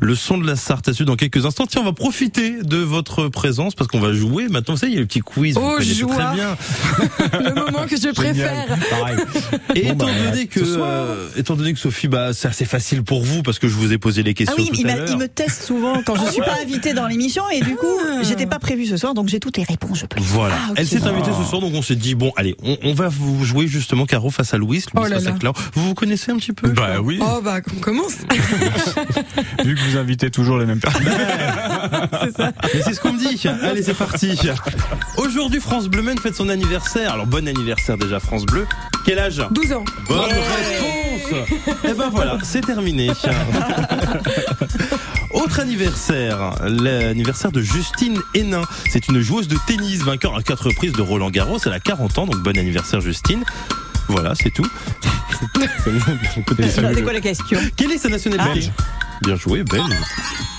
Le son de la Sarthe à suivre dans quelques instants. Tiens, on va profiter de votre présence parce qu'on va jouer. Maintenant, vous savez, il y a le petit quiz. vous Oh, joie. très bien. Le moment que je préfère. Pareil. Et Bon, étant, bah, donné que, euh, étant donné que Sophie, bah, c'est assez facile pour vous parce que je vous ai posé les Ah questions oui, tout il, à me teste souvent quand je suis pas invitée dans l'émission et du coup, j'étais pas prévue ce soir, donc j'ai toutes les réponses. Je peux Voilà. Ah. Elle s'est invitée ce soir, donc on s'est dit bon, allez, on, on va vous jouer justement Caro face à Louis. Louis Oh là face à là. Vous vous connaissez un petit peu Bah oui, Oh bah on commence. vu que vous invitez toujours les mêmes personnes. Mais c'est ce qu'on me dit. Allez, c'est parti. Aujourd'hui, France Bleu Maine fête son anniversaire. Alors, bon anniversaire déjà, France Bleu. Quel âge? 12 ans. Bonne réponse Eh ben voilà, c'est terminé. Autre anniversaire, l'anniversaire de Justine Hénin. C'est une joueuse de tennis, vainqueur à quatre reprises de Roland Garros. Elle a 40 ans, donc bon anniversaire Justine. Voilà, c'est tout. C'est quoi la question? Quelle est sa nationalité? Belge. Bien joué, belge.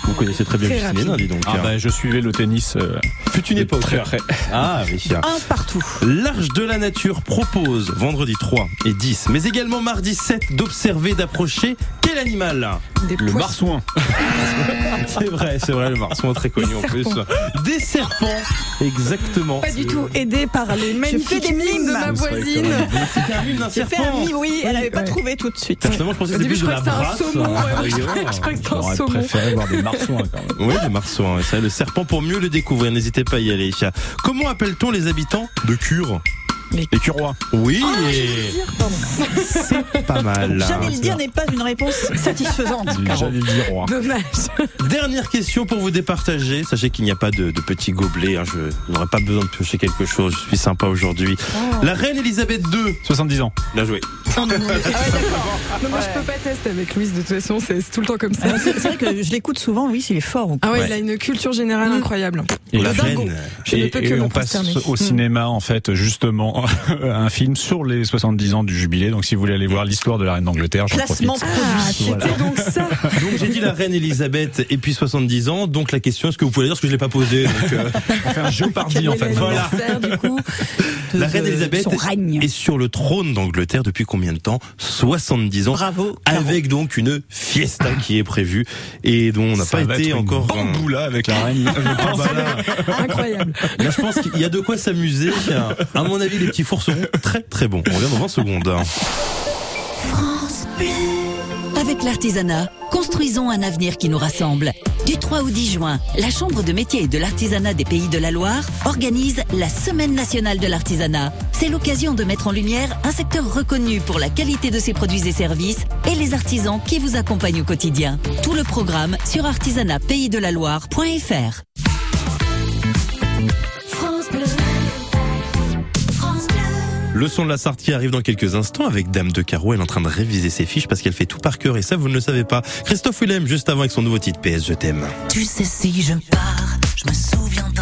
Vous connaissez très bien Très Justine Hénin, dis donc. Ah bah je suivais le tennis. euh, Fut une époque. très près. Ah oui. Un partout. L'Arche de la Nature propose vendredi 3 et 10, mais également mardi 7 d'observer, d'approcher quel animal? Des Le marsouin. C'est vrai, c'est vrai, le marsouin très connu en plus. Des serpents, exactement. Pas du tout aidé par les magnifiques des mimes de mimes. ma voisine. C'était un mime d'un J'ai fait un serpent. oui, elle avait pas trouvé tout de suite. Personnellement, je pensais que début, c'était de crois la que c'était un brasse. saumon. ouais, je Ah, crois- je crois que c'était un saumon. Marsouins. Oui, le marsouin, ouais, ça, le serpent pour mieux le découvrir, n'hésitez pas à y aller. Comment appelle-t-on les habitants de Cure? Les Curois. Oui, Dire, pardon. c'est pas mal. J'allais le dire n'est pas une réponse satisfaisante. J'allais le dire roi. Dommage. Dernière question pour vous départager. Sachez qu'il n'y a pas de, de petits gobelets. hein. Je n'aurai pas besoin de piocher quelque chose. Je suis sympa aujourd'hui. La reine Elisabeth II. 70 ans. Bien joué. Ah ouais, d'accord. Non, moi, je peux pas tester avec Louise, de toute façon, c'est tout le temps comme ça. Ah, C'est vrai que je l'écoute souvent, Louis, il est fort. Ah ouais, Ouais. il a une culture générale incroyable. Et la reine. Je ne Et, peux et que on passe au cinéma en fait justement un film sur les 70 ans du jubilé. Donc si vous voulez aller voir l'histoire de la reine d'Angleterre, j'en Classement profite. Ah, c'était Voilà. donc ça. Donc j'ai dit la reine Elisabeth et puis 70 ans. Donc la question, est-ce que vous pouvez dire? Parce que je l'ai pas posée. Donc, euh, On fait un Jeopardy en fait. Voilà. du coup de- la reine Elisabeth est sur le trône d'Angleterre depuis combien de temps? 70 ans. Bravo. Avec donc une fiesta qui est prévue et dont on n'a pas été encore. bamboula avec la reine. je Ah Incroyable. là, je pense qu'il y a de quoi s'amuser. À mon avis, les petits fours seront très très bons. On revient dans 20 secondes. Avec l'artisanat, construisons un avenir qui nous rassemble. Du 3 au 10 juin, la Chambre de métier et de l'artisanat des Pays de la Loire organise la Semaine nationale de l'artisanat. C'est l'occasion de mettre en lumière un secteur reconnu pour la qualité de ses produits et services et les artisans qui vous accompagnent au quotidien. Tout le programme sur artisanatpaysdelaloire.fr. Le son de la qui arrive dans quelques instants avec Dame de Carreau. Elle est en train de réviser ses fiches parce qu'elle fait tout par cœur et ça, vous ne le savez pas. Christophe Willem, juste avant avec son nouveau titre PS, je t'aime. Tu sais, si je pars, je me souviendrai de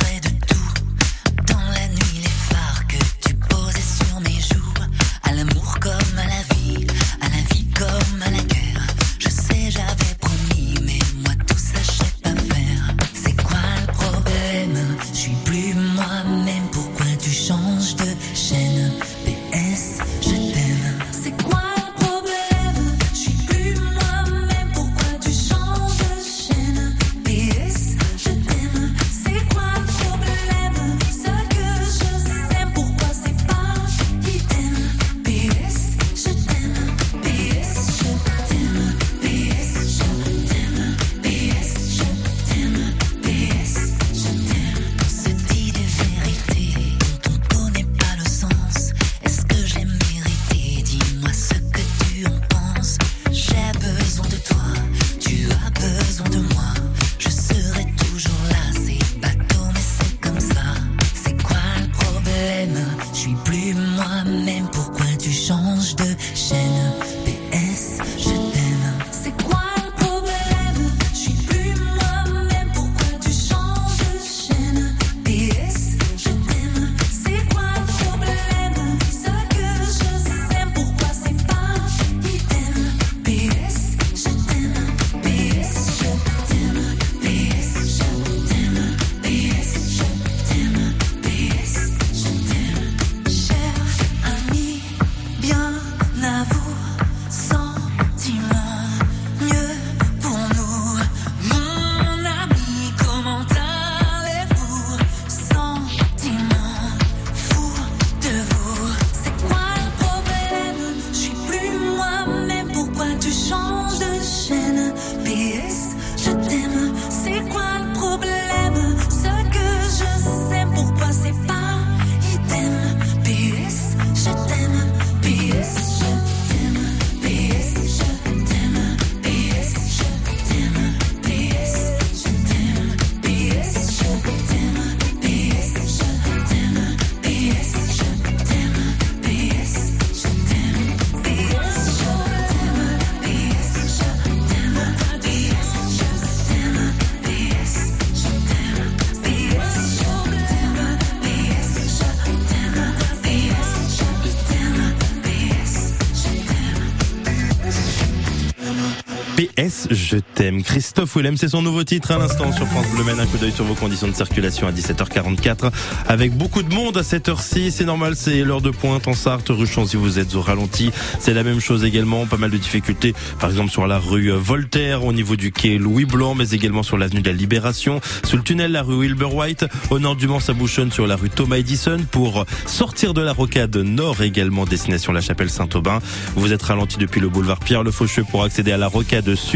PS Je t'aime? Christophe Willem, c'est son nouveau titre à l'instant sur France Bleu Maine. Un coup d'œil sur vos conditions de circulation à 17h44 avec beaucoup de monde à cette heure-ci. C'est normal, c'est l'heure de pointe en Sarthe, rue si vous êtes au ralenti. C'est la même chose également, pas mal de difficultés par exemple sur la rue Voltaire au niveau du quai Louis Blanc mais également sur l'avenue de la Libération, sous le tunnel la rue Wilbur White, au nord du Mans ça bouchonne sur la rue Thomas Edison pour sortir de la rocade nord également destination la chapelle Saint-Aubin. Vous êtes ralenti depuis le boulevard Pierre Le Faucheux pour accéder à la rocade sud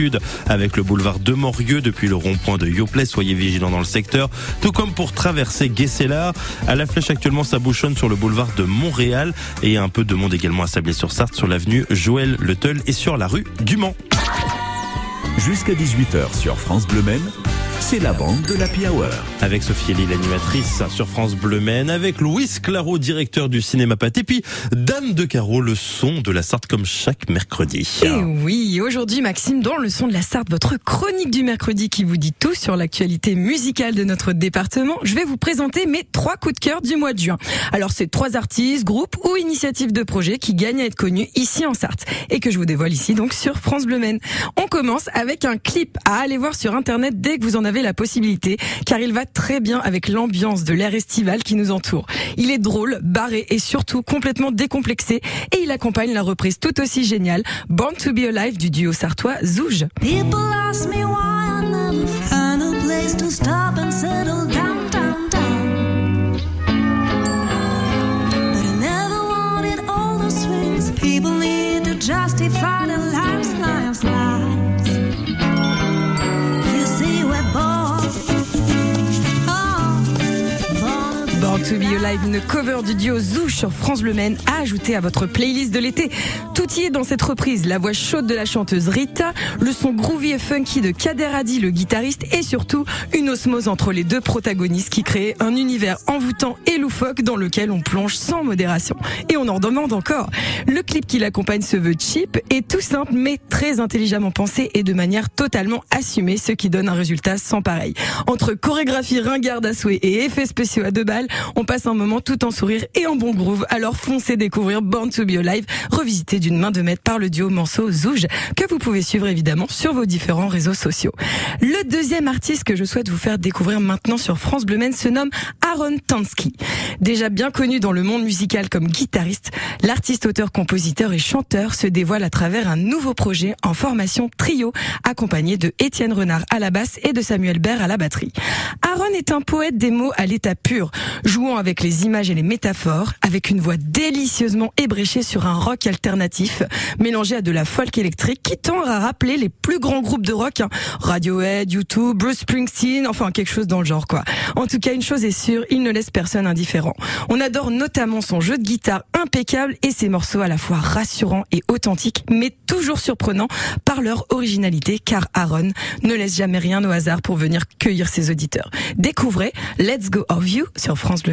avec le boulevard de Morieux depuis le rond-point de Yoplait. Soyez vigilants dans le secteur. Tout comme pour traverser Guesselard. À la flèche actuellement, ça bouchonne sur le boulevard de Montréal et un peu de monde également à Sablé-sur-Sarthe sur l'avenue Joël Le et sur la rue du Mans. Jusqu'à 18h sur France Bleu Maine, c'est la bande de l'Happy Hour. Avec Sophie Elie, l'animatrice sur France Bleu Maine, avec Louis Claro, directeur du cinéma Pat, et puis Dame de Carreau, le son de la Sarthe comme chaque mercredi. Et oui, aujourd'hui Maxime, dans le son de la Sarthe, votre chronique du mercredi qui vous dit tout sur l'actualité musicale de notre département, je vais vous présenter mes trois coups de cœur du mois de juin. Alors c'est trois artistes, groupes ou initiatives de projets qui gagnent à être connus ici en Sarthe et que je vous dévoile ici donc sur France Bleu Maine. On commence avec un clip à aller voir sur internet dès que vous en avez la possibilité car il va très bien avec l'ambiance de l'air estival qui nous entoure. Il est drôle, barré et surtout complètement décomplexé et il accompagne la reprise tout aussi géniale Born to be Alive du duo sartois Zouge. To be Alive, une cover du duo Zouge sur France Bleu Maine à ajouter à votre playlist de l'été. Tout y est dans cette reprise, la voix chaude de la chanteuse Rita, le son groovy et funky de Kader Hadi, le guitariste, et surtout une osmose entre les deux protagonistes qui crée un univers envoûtant et loufoque dans lequel on plonge sans modération. Et on en demande encore. Le clip qui l'accompagne se veut cheap et tout simple mais très intelligemment pensé et de manière totalement assumée, ce qui donne un résultat sans pareil. Entre chorégraphie ringarde à souhait et effets spéciaux à deux balles, on passe un moment tout en sourire et en bon groove. Alors foncez découvrir Born to be Alive, revisité d'une main de maître par le duo Manso Zouge, que vous pouvez suivre évidemment sur vos différents réseaux sociaux. Le deuxième artiste que je souhaite vous faire découvrir maintenant sur France Bleu Maine se nomme Aaron Tansky. Déjà bien connu dans le monde musical comme guitariste, l'artiste, auteur, compositeur et chanteur se dévoile à travers un nouveau projet en formation trio, accompagné de Étienne Renard à la basse et de Samuel Baird à la batterie. Aaron est un poète des mots à l'état pur, avec les images et les métaphores, avec une voix délicieusement ébréchée sur un rock alternatif, mélangé à de la folk électrique qui tend à rappeler les plus grands groupes de rock, hein. Radiohead, YouTube, Bruce Springsteen, enfin quelque chose dans le genre quoi. En tout cas, une chose est sûre, il ne laisse personne indifférent. On adore notamment son jeu de guitare impeccable et ses morceaux à la fois rassurants et authentiques, mais toujours surprenants par leur originalité, car Aaron ne laisse jamais rien au hasard pour venir cueillir ses auditeurs. Découvrez Let's Go of You sur France Bleu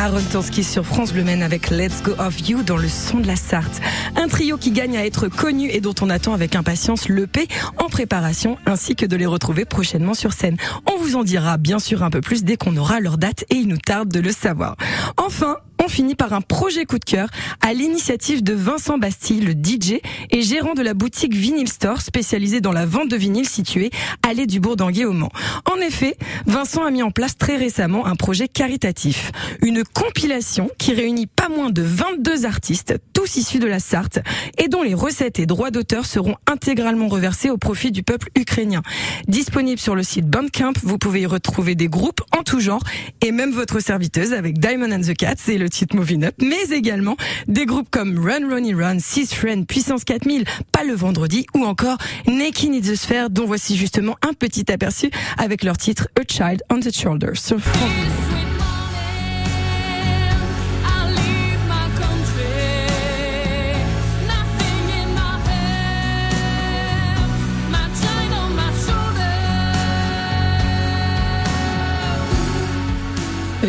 Aaron Tansky sur France Bleu Maine avec Let's Go of You dans le son de la Sarthe. Un trio qui gagne à être connu et dont on attend avec impatience l'EP en préparation ainsi que de les retrouver prochainement sur scène. On vous en dira bien sûr un peu plus dès qu'on aura leur date et il nous tarde de le savoir. Enfin, on finit par un projet coup de cœur à l'initiative de Vincent Bastille, le DJ et gérant de la boutique Vinyl Store spécialisée dans la vente de vinyle située allée du Bourdanguet au Mans. En effet, Vincent a mis en place très récemment un projet caritatif, une compilation qui réunit pas moins de 22 artistes, tous issus de la Sarthe, et dont les recettes et droits d'auteur seront intégralement reversés au profit du peuple ukrainien. Disponible sur le site Bandcamp, vous pouvez y retrouver des groupes en tout genre et même votre serviteuse avec Diamond and the Cats et le Moving Up, mais également des groupes comme Run Ronnie Run, Six Friend, Puissance 4000, Pas le vendredi ou encore Naked in the Sphere dont voici justement un petit aperçu avec leur titre A Child on the Shoulder sur France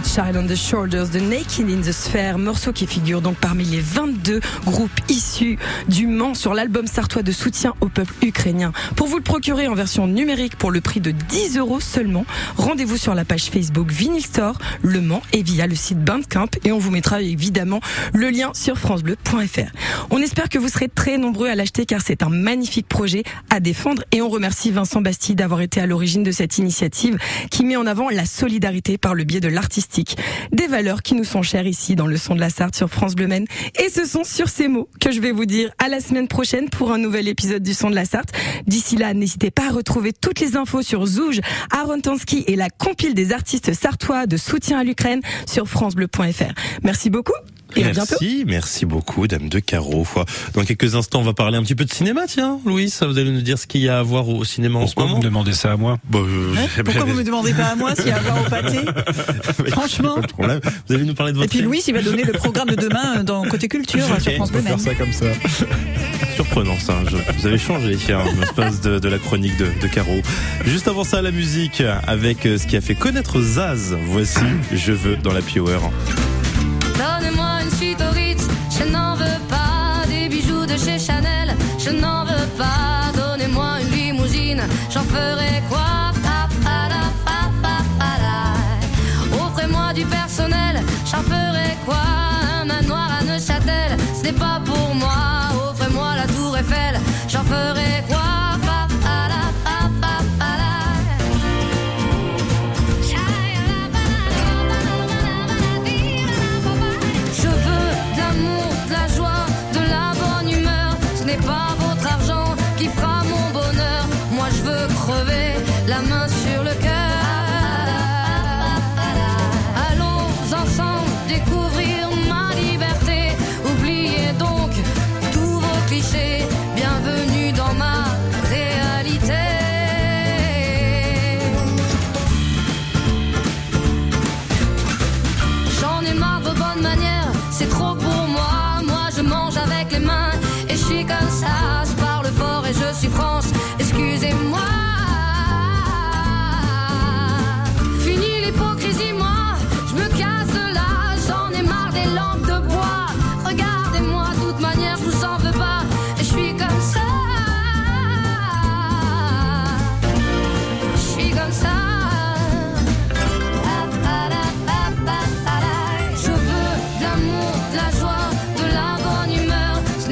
A Child on the Shoulders de Naked in the Sphere, morceau qui figure donc parmi les 22 groupes issus du Mans sur l'album sartois de soutien au peuple ukrainien. Pour vous le procurer en version numérique pour le prix de 10 euros seulement, rendez-vous sur la page Facebook Vinyl Store, Le Mans et via le site Bandcamp et on vous mettra évidemment le lien sur francebleu.fr. On espère que vous serez très nombreux à l'acheter car c'est un magnifique projet à défendre et on remercie Vincent Bastille d'avoir été à l'origine de cette initiative qui met en avant la solidarité par le biais de Des valeurs qui nous sont chères ici dans le son de la Sarthe sur France Bleu Maine. Et ce sont sur ces mots que je vais vous dire à la semaine prochaine pour un nouvel épisode du son de la Sarthe. D'ici là, n'hésitez pas à retrouver toutes les infos sur Zouge, Aaron Tansky et la compile des artistes sartois de soutien à l'Ukraine sur francebleu.fr. Merci beaucoup. Et à bientôt. Merci, merci beaucoup, Dame de Carreau. Dans quelques instants, on va parler un petit peu de cinéma, tiens, Louis. Vous allez nous dire ce qu'il y a à voir au cinéma en Pourquoi ce vous moment. me demandez ça à moi Bah, euh, Hein Pourquoi vous me demandez pas à moi s'il y a à voir au pâté Franchement. Pas de problème. Vous allez nous parler de Et votre puis Louis, il va donner le programme de demain euh, dans Côté Culture Ok, sur France on va Bleu faire ça comme ça. Surprenant ça, je- vous avez changé hein, l'espace de, de la chronique de, de Caro. Juste avant ça, la musique avec euh, ce qui a fait connaître Zaz. Voici Je veux dans la Power. Suite au Ritz, je n'en veux pas. Des bijoux de chez Chanel, je n'en veux pas. Donnez-moi une limousine, j'en ferai quoi? Offrez-moi du personnel, j'en ferai quoi? Un manoir à Neuchâtel, ce n'est pas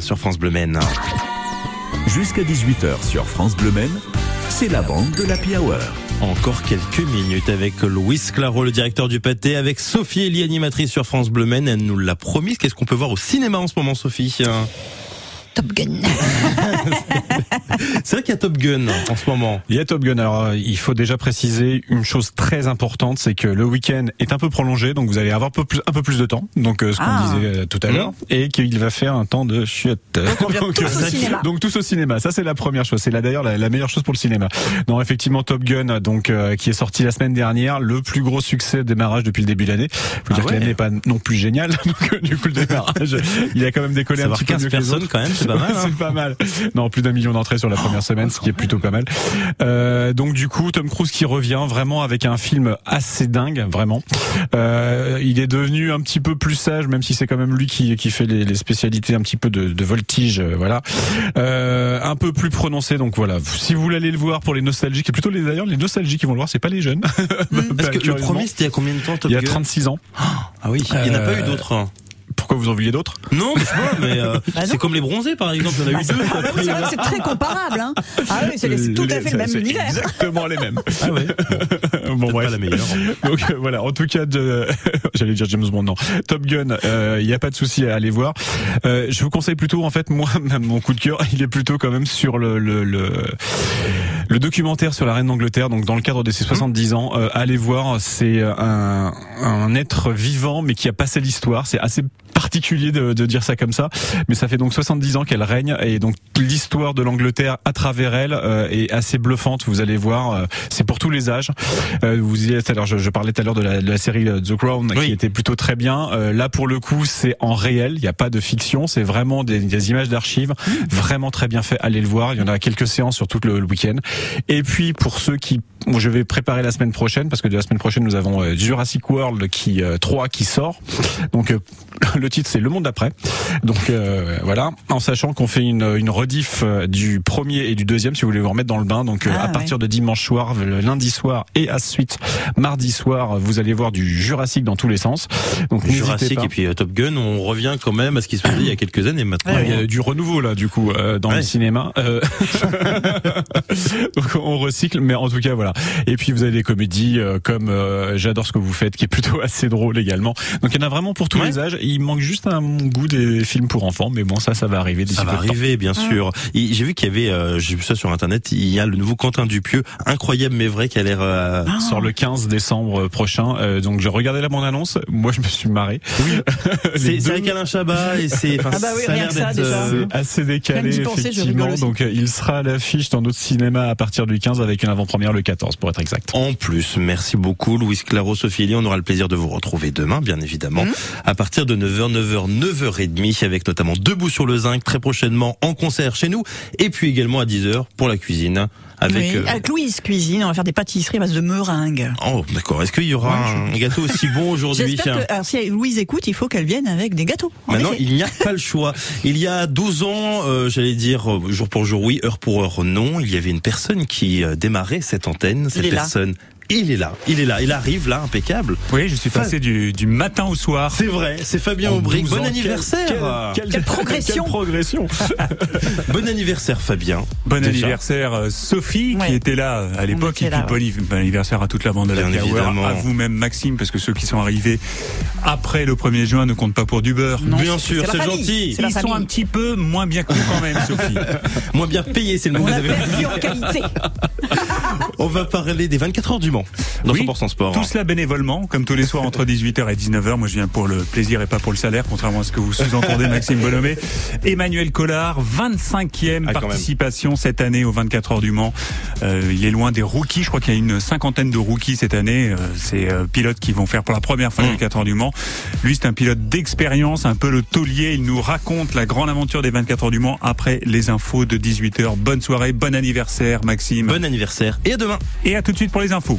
sur France Bleu Maine. Jusqu'à 18h sur France Bleu Maine, c'est la bande de l'Happy Hour. Encore quelques minutes avec Louis Claro, le directeur du pâté, avec Sophie Elie, animatrice sur France Bleu Maine. Elle nous l'a promise. Qu'est-ce qu'on peut voir au cinéma en ce moment, Sophie? Top Gun. C'est vrai qu'il y a Top Gun en ce moment. Il y a Top Gun. Alors, euh, il faut déjà préciser une chose très importante, c'est que le week-end est un peu prolongé, donc vous allez avoir un peu plus, un peu plus de temps. Donc, euh, ce qu'on Ah. disait euh, tout à l'heure, et qu'il va faire un temps de chiotte. Donc, on vient tous au euh, cinéma. donc, tous au cinéma. Ça, c'est la première chose. C'est là d'ailleurs la, la meilleure chose pour le cinéma. Non, effectivement, Top Gun, donc euh, qui est sorti la semaine dernière, le plus gros succès de démarrage depuis le début de l'année. Faut dire Ah que l'année n'est pas non plus géniale. Donc, du coup, le démarrage, il a quand même décollé un Savoir petit peu 15 mieux que les personnes autres. quand même, c'est pas mal. hein. c'est pas mal. Non, plus d'un million d'entrées sur la première semaine, ce qui est plutôt pas mal. Euh, donc du coup, Tom Cruise qui revient vraiment avec un film assez dingue, vraiment. Euh, il est devenu un petit peu plus sage, même si c'est quand même lui qui, qui fait les, les spécialités un petit peu de, de voltige, euh, voilà. Euh, un peu plus prononcé, donc voilà. Si vous voulez aller le voir pour les nostalgiques, et plutôt les d'ailleurs les nostalgiques qui vont le voir, c'est pas les jeunes. Parce que le premier, c'était il y a combien de temps Top il y a Gun? 36 ans. Ah oui, il n'y en a pas eu d'autres. Pourquoi vous en vouliez d'autres? Non, mais je sais pas, mais euh, Bah c'est comme les bronzés par exemple, il y en a eu deux. Ah bah oui, c'est vrai que c'est très comparable. Hein. Ah oui, c'est c'est tout à fait le même univers. Exactement les mêmes. Ah ouais. bon bref. pas la meilleure. Donc euh, voilà, en tout cas, j'allais dire James Bond, non. Top Gun, euh, il n'y a pas de souci à aller voir. Euh, je vous conseille plutôt, en fait, moi, mon coup de cœur, il est plutôt quand même sur le le, le, le documentaire sur la reine d'Angleterre. Donc dans le cadre de ses 70 ans, euh, allez voir, c'est un, un être vivant, mais qui a passé l'histoire. C'est assez particulier de, de dire ça comme ça, mais ça fait donc 70 ans qu'elle règne et donc l'histoire de l'Angleterre à travers elle euh, est assez bluffante. Vous allez voir, euh, c'est pour tous les âges. Euh, vous y êtes alors, je, je parlais tout à l'heure de la, de la série euh, The Crown Oui. qui était plutôt très bien. Euh, là pour le coup, c'est en réel, il n'y a pas de fiction, c'est vraiment des, des images d'archives, vraiment très bien fait. Allez le voir. Il y en a quelques séances sur tout le, le week-end. Et puis pour ceux qui, je vais préparer la semaine prochaine parce que de la semaine prochaine nous avons euh, Jurassic World qui euh, 3 qui sort. Donc euh, le titre c'est Le Monde d'après. Donc euh, voilà, en sachant qu'on fait une, une rediff euh, du premier et du deuxième si vous voulez vous remettre dans le bain. Donc euh, Ah, à ouais. partir de dimanche soir, le lundi soir et à suite mardi soir, vous allez voir du Jurassic dans tous les sens. Donc Jurassic pas. et puis euh, Top Gun, on revient quand même à ce qui se faisait il y a quelques années maintenant. Ouais, Il y a du renouveau là du coup euh, dans Ouais. le cinéma. Euh, Donc on recycle, mais en tout cas voilà. Et puis vous avez des comédies euh, comme euh, J'adore ce que vous faites, qui est plutôt assez drôle également. Donc il y en a vraiment pour tous Ouais. les âges. Il manque juste un goût des films pour enfants, mais bon ça ça va arriver d'ici Ça va temps. arriver, bien sûr. J'ai vu qu'il y avait, euh, j'ai vu ça sur internet, il y a le nouveau Quentin Dupieux, incroyable mais vrai, qui a l'air. euh, Sort le 15 décembre prochain. Euh, donc j'ai regardé la bande annonce. Moi je me suis marré. Oui. C'est c'est avec Alain Chabat et c'est. enfin, Ah bah oui, ça a l'air d'être, euh, C'est assez décalé je effectivement. Donc euh, il sera à l'affiche dans notre cinéma à partir du 15 avec une avant-première le 14 pour être exact. En plus, merci beaucoup Louis Claro, Sophie Elie. On aura le plaisir de vous retrouver demain, bien évidemment, Mmh. à partir de 9h, 9h, 9h30, avec notamment Debout sur le zinc, très prochainement en concert chez nous, et puis également à 10h pour la cuisine, avec... Oui, euh, avec Louise Cuisine, on va faire des pâtisseries à base de meringue. Oh, d'accord. Est-ce qu'il y aura un gâteau aussi bon aujourd'hui alors si Louise écoute, il faut qu'elle vienne avec des gâteaux. en Maintenant, il n'y a pas le choix. Il y a 12 ans, euh, j'allais dire euh, jour pour jour oui, heure pour heure non, il y avait une personne qui euh, démarrait cette antenne. Cette personne, il est là, il est là, il arrive là, impeccable. Oui, je suis passé du, du matin au soir. C'est vrai, c'est Fabien. 12 Bon ans, anniversaire quelle- Quelle progression. Quelle progression Bon anniversaire Fabien. Bon Déjà. anniversaire euh, Sophie Ouais. qui était là à l'époque et puis là, bon, anniv- bon anniversaire à toute la bande de la évidemment. à vous-même Maxime parce que ceux qui sont arrivés après le 1er juin ne comptent pas pour du beurre. Non, Bien sûr, c'est gentil. Ils sont un petit peu moins bien que quand même Sophie. Moins bien payé, c'est le mot On que vous avez perdu dit. en qualité. On va parler des 24 heures du Mans dans Oui, 100% sport. Tout cela bénévolement, comme tous les soirs entre 18h et 19h. Moi, je viens pour le plaisir et pas pour le salaire, contrairement à ce que vous sous-entendez, Maxime Bonhomé. Emmanuel Collard, 25e Ah, même. participation cette année aux 24 heures du Mans. Euh, il est loin des rookies. Je crois qu'il y a une cinquantaine de rookies cette année. Euh, c'est euh, pilotes qui vont faire pour la première fois les Mm. 24 heures du Mans. Lui, c'est un pilote d'expérience, un peu le taulier. Il nous raconte la grande aventure des 24 heures du Mans après les infos de 18h. Bonne soirée, bon anniversaire, Maxime. Bon anniversaire et à demain. Et à tout de suite pour les infos.